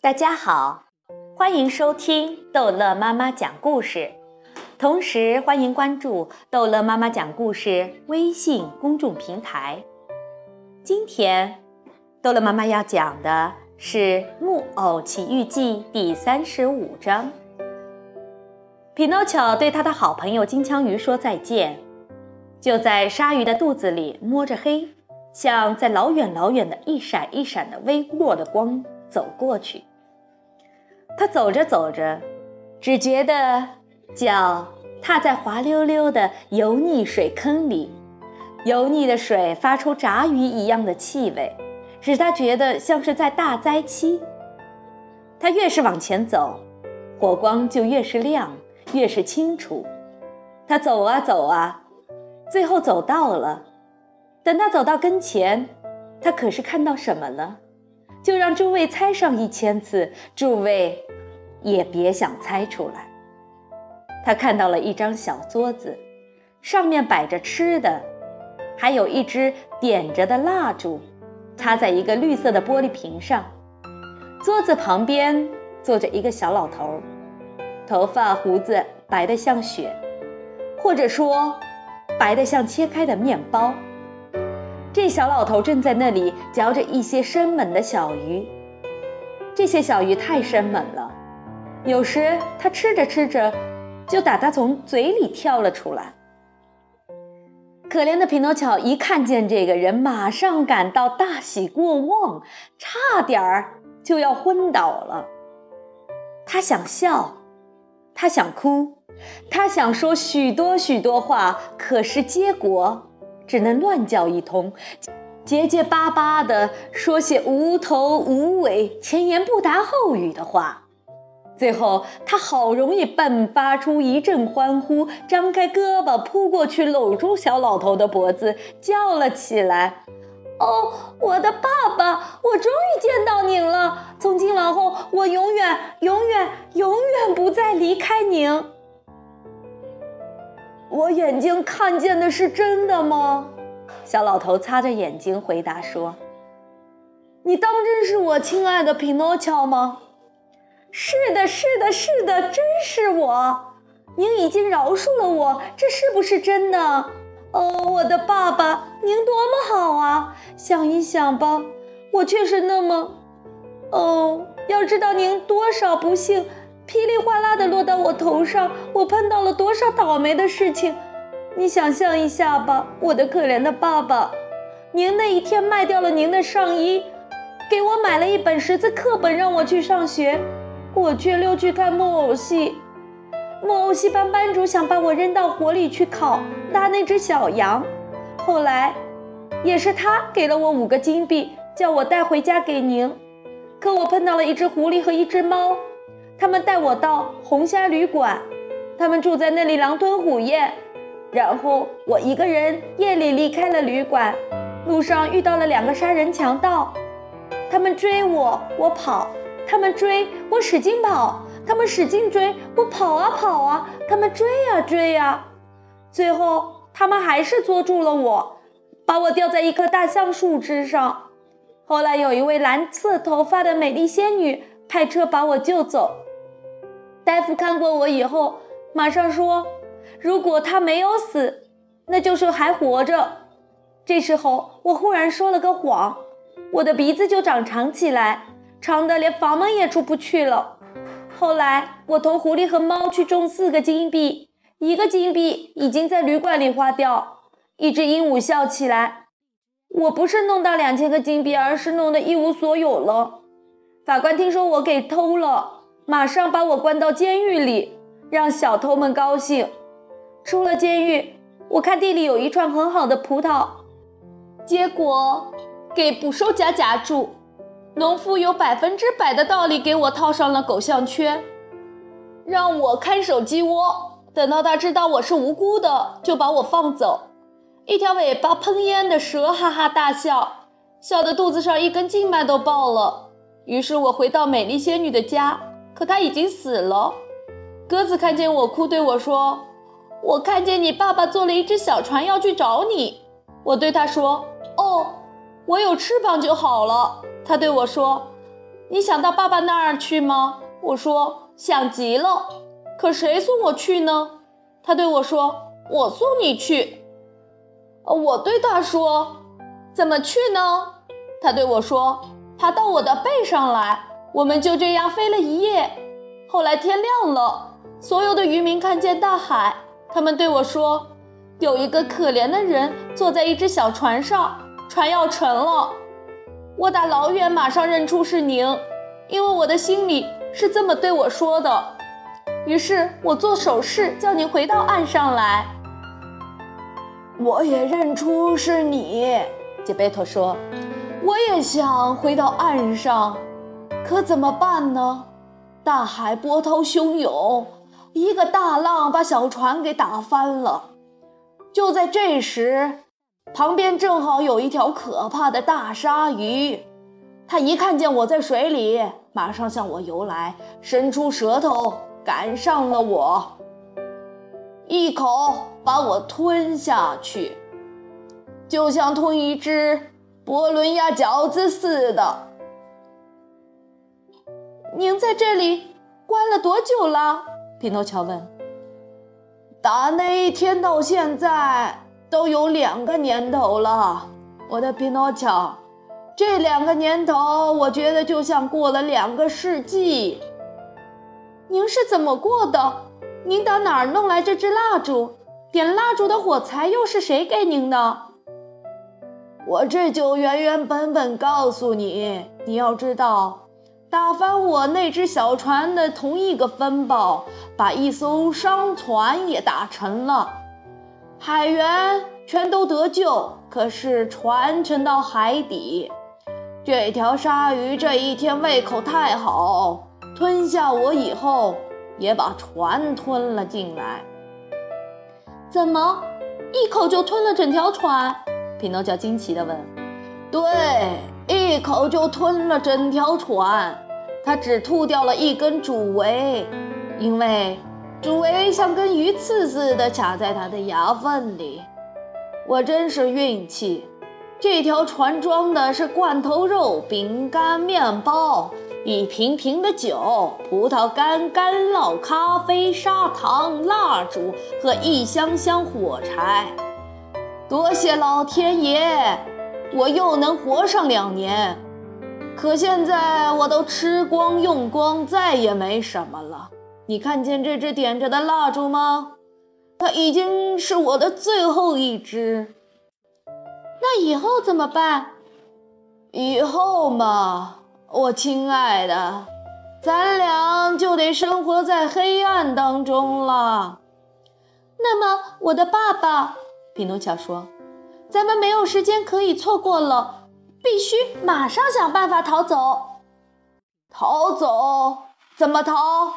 大家好，欢迎收听逗乐妈妈讲故事，同时欢迎关注逗乐妈妈讲故事微信公众平台。今天，逗乐妈妈要讲的是《木偶奇遇记》第三十五章。匹诺乔对他的好朋友金枪鱼说再见，就在鲨鱼的肚子里摸着黑，像在老远老远的一闪一闪的微弱的光走过去。他走着走着，只觉得脚踏在滑溜溜的油腻水坑里，油腻的水发出炸鱼一样的气味，使他觉得像是在大灾期。他越是往前走，火光就越是亮，越是清楚。他走啊走啊，最后走到了。等他走到跟前，他可是看到什么了？就让诸位猜上一千次，诸位也别想猜出来。他看到了一张小桌子，上面摆着吃的，还有一支点着的蜡烛，插在一个绿色的玻璃瓶上。桌子旁边坐着一个小老头，头发胡子白得像雪，或者说白得像切开的面包。这小老头正在那里嚼着一些生猛的小鱼，这些小鱼太生猛了，有时他吃着吃着，就打他从嘴里跳了出来。可怜的匹诺乔一看见这个人，马上感到大喜过望，差点儿就要昏倒了。他想笑，他想哭，他想说许多许多话，可是结果。只能乱叫一通，结结巴巴地说些无头无尾、前言不搭后语的话。最后，他好容易迸发出一阵欢呼，张开胳膊扑过去，搂住小老头的脖子，叫了起来：“哦，我的爸爸，我终于见到您了！从今往后，我永远、永远、永远不再离开您。”我眼睛看见的是真的吗？小老头擦着眼睛回答说：“你当真是我亲爱的匹诺乔吗？”“是的，是的，是的，真是我。您已经饶恕了我，这是不是真的？”“哦，我的爸爸，您多么好啊！想一想吧，我却是那么……哦，要知道您多少不幸。”噼里哗啦的落到我头上，我碰到了多少倒霉的事情，你想象一下吧，我的可怜的爸爸。您那一天卖掉了您的上衣，给我买了一本识字课本让我去上学，我却溜去看木偶戏。木偶戏班班主想把我扔到火里去烤，拉那只小羊。后来，也是他给了我五个金币，叫我带回家给您。可我碰到了一只狐狸和一只猫。他们带我到红虾旅馆，他们住在那里狼吞虎咽，然后我一个人夜里离开了旅馆，路上遇到了两个杀人强盗，他们追我，我跑，他们追我使劲跑，他们使劲追我跑啊跑啊，他们追呀追呀，最后他们还是捉住了我，把我吊在一棵大橡树枝上。后来有一位蓝色头发的美丽仙女派车把我救走。大夫看过我以后，马上说：“如果他没有死，那就是还活着。”这时候，我忽然说了个谎，我的鼻子就长长起来，长的连房门也出不去了。后来，我同狐狸和猫去种四个金币，一个金币已经在旅馆里花掉。一只鹦鹉笑起来：“我不是弄到两千个金币，而是弄得一无所有了。”法官听说我给偷了。马上把我关到监狱里，让小偷们高兴。出了监狱，我看地里有一串很好的葡萄，结果给捕兽夹夹住。农夫有百分之百的道理给我套上了狗项圈，让我看守鸡窝。等到他知道我是无辜的，就把我放走。一条尾巴喷烟的蛇哈哈大笑，笑得肚子上一根静脉都爆了。于是我回到美丽仙女的家。可他已经死了。鸽子看见我哭，对我说：“我看见你爸爸坐了一只小船要去找你。”我对他说：“哦，我有翅膀就好了。”他对我说：“你想到爸爸那儿去吗？我说想极了。可谁送我去呢？他对我说：“我送你去。”我对他说：“怎么去呢？”他对我说：“爬到我的背上来。”我们就这样飞了一夜。后来天亮了，所有的渔民看见大海，他们对我说：“有一个可怜的人坐在一只小船上，船要沉了。”我打老远马上认出是您，因为我的心里是这么对我说的。于是我做手势叫您回到岸上来。我也认出是你，杰贝托说：“我也想回到岸上，可怎么办呢？大海波涛汹涌，一个大浪把小船给打翻了。就在这时。”旁边正好有一条可怕的大鲨鱼，它一看见我在水里，马上向我游来，伸出舌头赶上了我，一口把我吞下去，就像吞一只波伦亚饺子似的。您在这里关了多久了？匹诺乔问。打那一天到现在。都有两个年头了，我的匹诺乔，这两个年头，我觉得就像过了两个世纪。您是怎么过的？您打哪儿弄来这支蜡烛？点蜡烛的火柴又是谁给您的？我这就原原本本告诉你。你要知道，打翻我那只小船的同一个风暴，把一艘商船也打沉了。海员全都得救，可是船沉到海底。这条鲨鱼这一天胃口太好，吞下我以后，也把船吞了进来。怎么，一口就吞了整条船？匹诺乔惊奇地问。对，一口就吞了整条船。他只吐掉了一根主桅，因为。主桅像根鱼刺似的卡在他的牙缝里，我真是运气。这条船装的是罐头肉、饼干、面包，一瓶瓶的酒、葡萄干、干酪、咖啡、砂糖、蜡烛和一箱箱火柴。多谢老天爷，我又能活上两年。可现在我都吃光用光，再也没什么了。你看见这支点着的蜡烛吗？它已经是我的最后一支。那以后怎么办？以后嘛，我亲爱的，咱俩就得生活在黑暗当中了。那么，我的爸爸，匹诺乔说：“咱们没有时间可以错过了，必须马上想办法逃走。逃走？怎么逃？”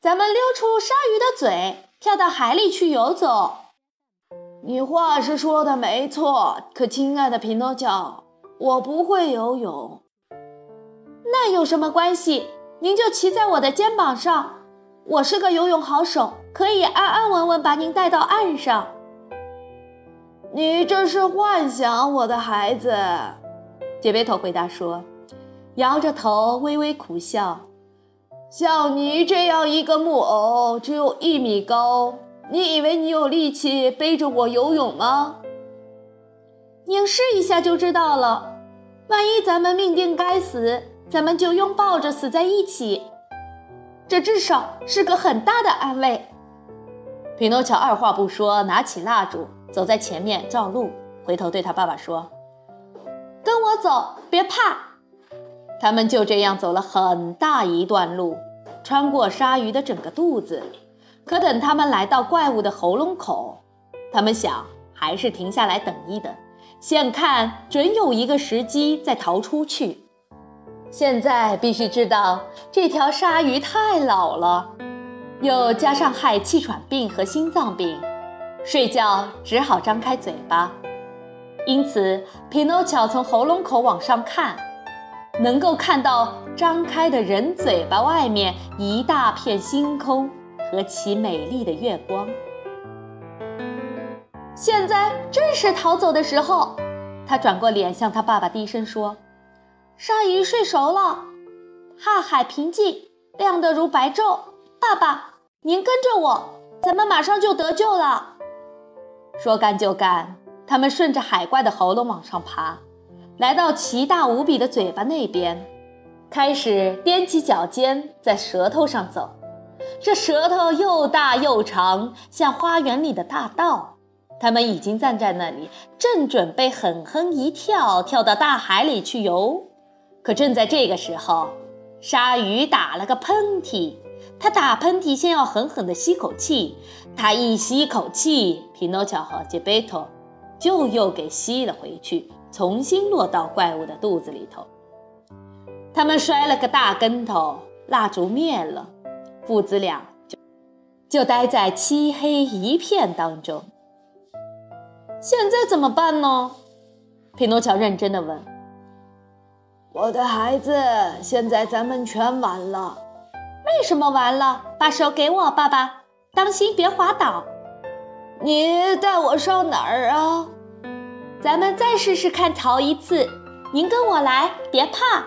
咱们溜出鲨鱼的嘴，跳到海里去游走。你话是说的没错，可亲爱的匹诺乔，我不会游泳。那有什么关系？您就骑在我的肩膀上，我是个游泳好手，可以安安稳稳把您带到岸上。你这是幻想，我的孩子。杰贝托回答说，摇着头微微苦笑。像你这样一个木偶，只有一米高，你以为你有力气背着我游泳吗？您试一下就知道了。万一咱们命定该死，咱们就拥抱着死在一起，这至少是个很大的安慰。匹诺乔二话不说，拿起蜡烛，走在前面照路，回头对他爸爸说：“跟我走，别怕。”他们就这样走了很大一段路，穿过鲨鱼的整个肚子。可等他们来到怪物的喉咙口，他们想还是停下来等一等，先看准有一个时机再逃出去。现在必须知道，这条鲨鱼太老了，又加上害气喘病和心脏病，睡觉只好张开嘴巴。因此，匹诺乔从喉咙口往上看。能够看到张开的人嘴巴外面一大片星空和其美丽的月光。现在正是逃走的时候，他转过脸向他爸爸低声说：“鲨鱼睡熟了，瀚海平静，亮得如白昼。爸爸，您跟着我，咱们马上就得救了。说干就干，他们顺着海怪的喉咙往上爬，来到奇大无比的嘴巴那边，开始踮起脚尖在舌头上走。这舌头又大又长，像花园里的大道。他们已经站在那里，正准备狠狠一跳，跳到大海里去游。可正在这个时候，鲨鱼打了个喷嚏。他打喷嚏先要狠狠地吸口气，他一吸口气，匹诺乔和杰贝托就又给吸了回去，重新落到怪物的肚子里头。他们摔了个大跟头，蜡烛灭了，父子俩就就待在漆黑一片当中。现在怎么办呢？匹诺乔认真地问。我的孩子，现在咱们全完了。为什么完了？把手给我，爸爸，当心别滑倒。你带我上哪儿啊？咱们再试试看，逃一次。您跟我来，别怕。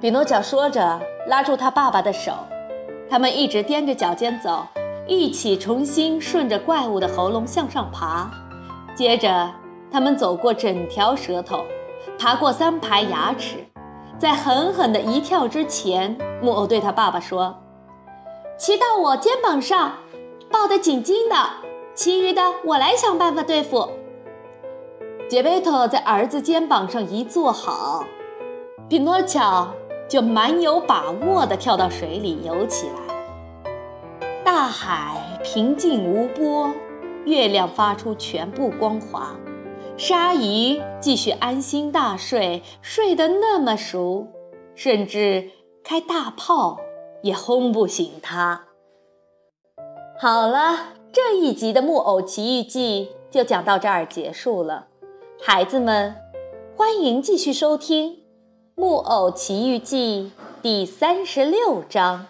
比诺乔说着，拉住他爸爸的手，他们一直踮着脚尖走，一起重新顺着怪物的喉咙向上爬。接着，他们走过整条舌头，爬过三排牙齿，在狠狠的一跳之前，木偶对他爸爸说：“骑到我肩膀上，抱得紧紧的，其余的我来想办法对付。”杰贝托在儿子肩膀上一坐好，匹诺乔就蛮有把握地跳到水里游起来。大海平静无波。月亮发出全部光华，鲨鱼继续安心大睡，睡得那么熟，甚至开大炮也轰不醒它。好了，这一集的《木偶奇遇记》就讲到这儿结束了，孩子们，欢迎继续收听《木偶奇遇记》第三十六章。